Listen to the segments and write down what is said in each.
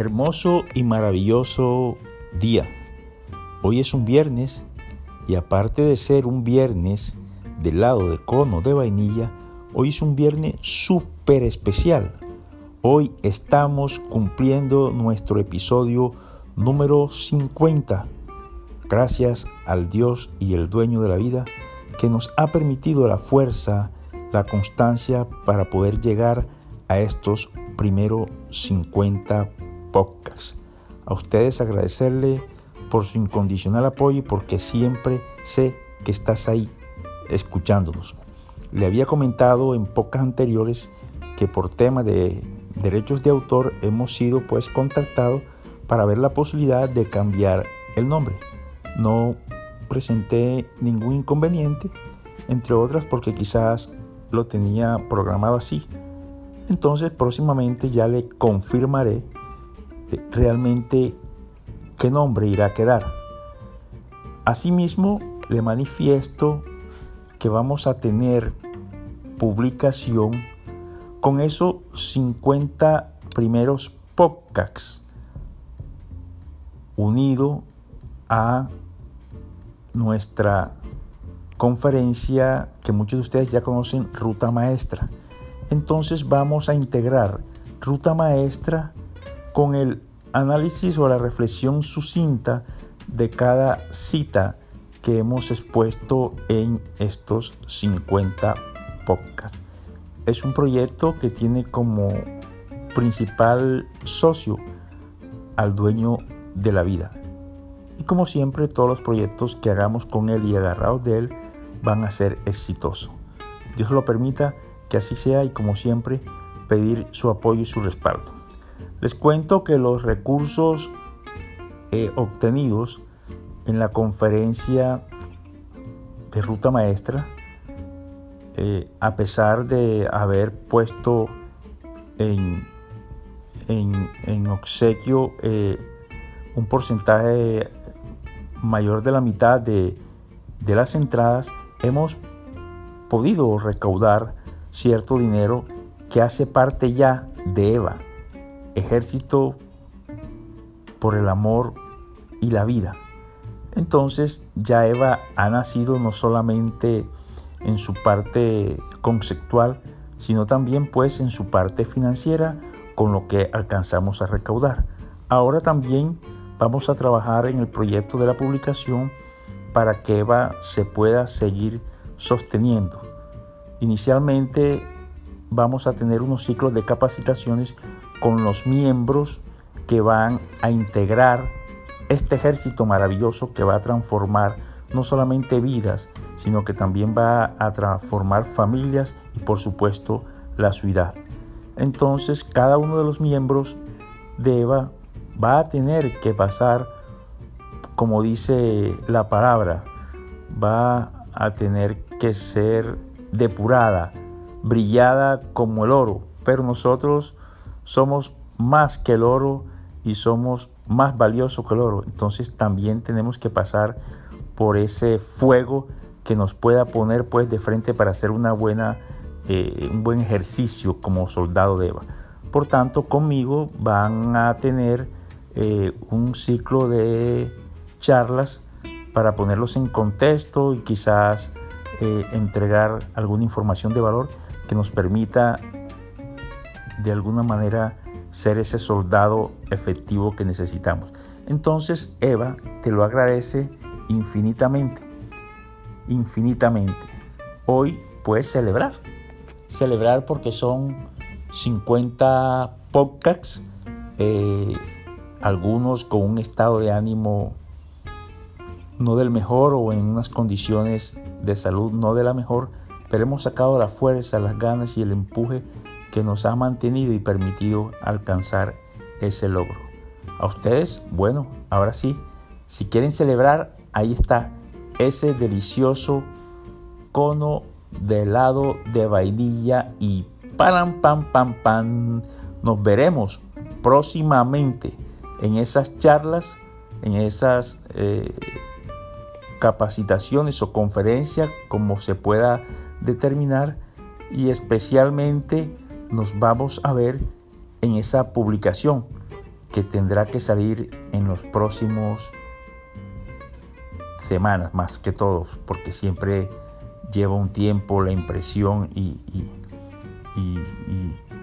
Hermoso y maravilloso día. Hoy es un viernes y aparte de ser un viernes del lado de cono de vainilla, hoy es un viernes súper especial. Hoy estamos cumpliendo nuestro episodio número 50. Gracias al Dios y el dueño de la vida que nos ha permitido la fuerza, la constancia para poder llegar a estos primeros 50 podcast. A ustedes agradecerle por su incondicional apoyo y porque siempre sé que estás ahí escuchándonos. Le había comentado en pocas anteriores que por tema de derechos de autor hemos sido pues contactados para ver la posibilidad de cambiar el nombre. No presenté ningún inconveniente, entre otras porque quizás lo tenía programado así. Entonces próximamente ya le confirmaré realmente qué nombre irá a quedar. Asimismo, le manifiesto que vamos a tener publicación con esos 50 primeros podcasts unido a nuestra conferencia que muchos de ustedes ya conocen, Ruta Maestra. Entonces vamos a integrar Ruta Maestra con el análisis o la reflexión sucinta de cada cita que hemos expuesto en estos 50 podcasts. Es un proyecto que tiene como principal socio al dueño de la vida. Y como siempre, todos los proyectos que hagamos con él y agarrados de él van a ser exitosos. Dios lo permita que así sea y como siempre, pedir su apoyo y su respaldo. Les cuento que los recursos eh, obtenidos en la conferencia de ruta maestra, eh, a pesar de haber puesto en, en, obsequio eh, un porcentaje mayor de la mitad de, de las entradas, hemos podido recaudar cierto dinero que hace parte ya de EVA ejército por el amor y la vida. Entonces ya Eva ha nacido no solamente en su parte conceptual, sino también pues en su parte financiera con lo que alcanzamos a recaudar. Ahora también vamos a trabajar en el proyecto de la publicación para que Eva se pueda seguir sosteniendo. Inicialmente vamos a tener unos ciclos de capacitaciones con los miembros que van a integrar este ejército maravilloso que va a transformar no solamente vidas, sino que también va a transformar familias y por supuesto la ciudad. Entonces cada uno de los miembros de EVA va a tener que pasar, como dice la palabra, va a tener que ser depurada, brillada como el oro, pero nosotros somos más que el oro y somos más valiosos que el oro. Entonces también tenemos que pasar por ese fuego que nos pueda poner pues de frente para hacer una buena, eh, un buen ejercicio como soldado de Eva. Por tanto, conmigo van a tener eh, un ciclo de charlas para ponerlos en contexto y quizás eh, entregar alguna información de valor que nos permita de alguna manera ser ese soldado efectivo que necesitamos. Entonces Eva te lo agradece infinitamente, infinitamente. Hoy puedes celebrar, celebrar porque son 50 podcasts, eh, algunos con un estado de ánimo no del mejor o en unas condiciones de salud no de la mejor, pero hemos sacado la fuerza, las ganas y el empuje que nos ha mantenido y permitido alcanzar ese logro. A ustedes, bueno, ahora sí, si quieren celebrar, ahí está ese delicioso cono de helado de vainilla y pam, pam, pam, pam. Nos veremos próximamente en esas charlas, en esas eh, capacitaciones o conferencias, como se pueda determinar, y especialmente nos vamos a ver en esa publicación que tendrá que salir en los próximos semanas, más que todos, porque siempre lleva un tiempo la impresión y,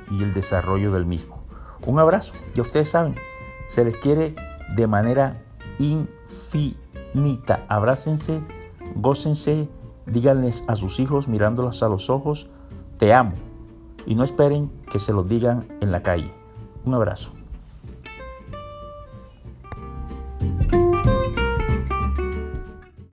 el desarrollo del mismo. Un abrazo, ya ustedes saben, se les quiere de manera infinita. Abrácense, gócense, díganles a sus hijos mirándolos a los ojos, te amo. Y no esperen que se lo digan en la calle. Un abrazo.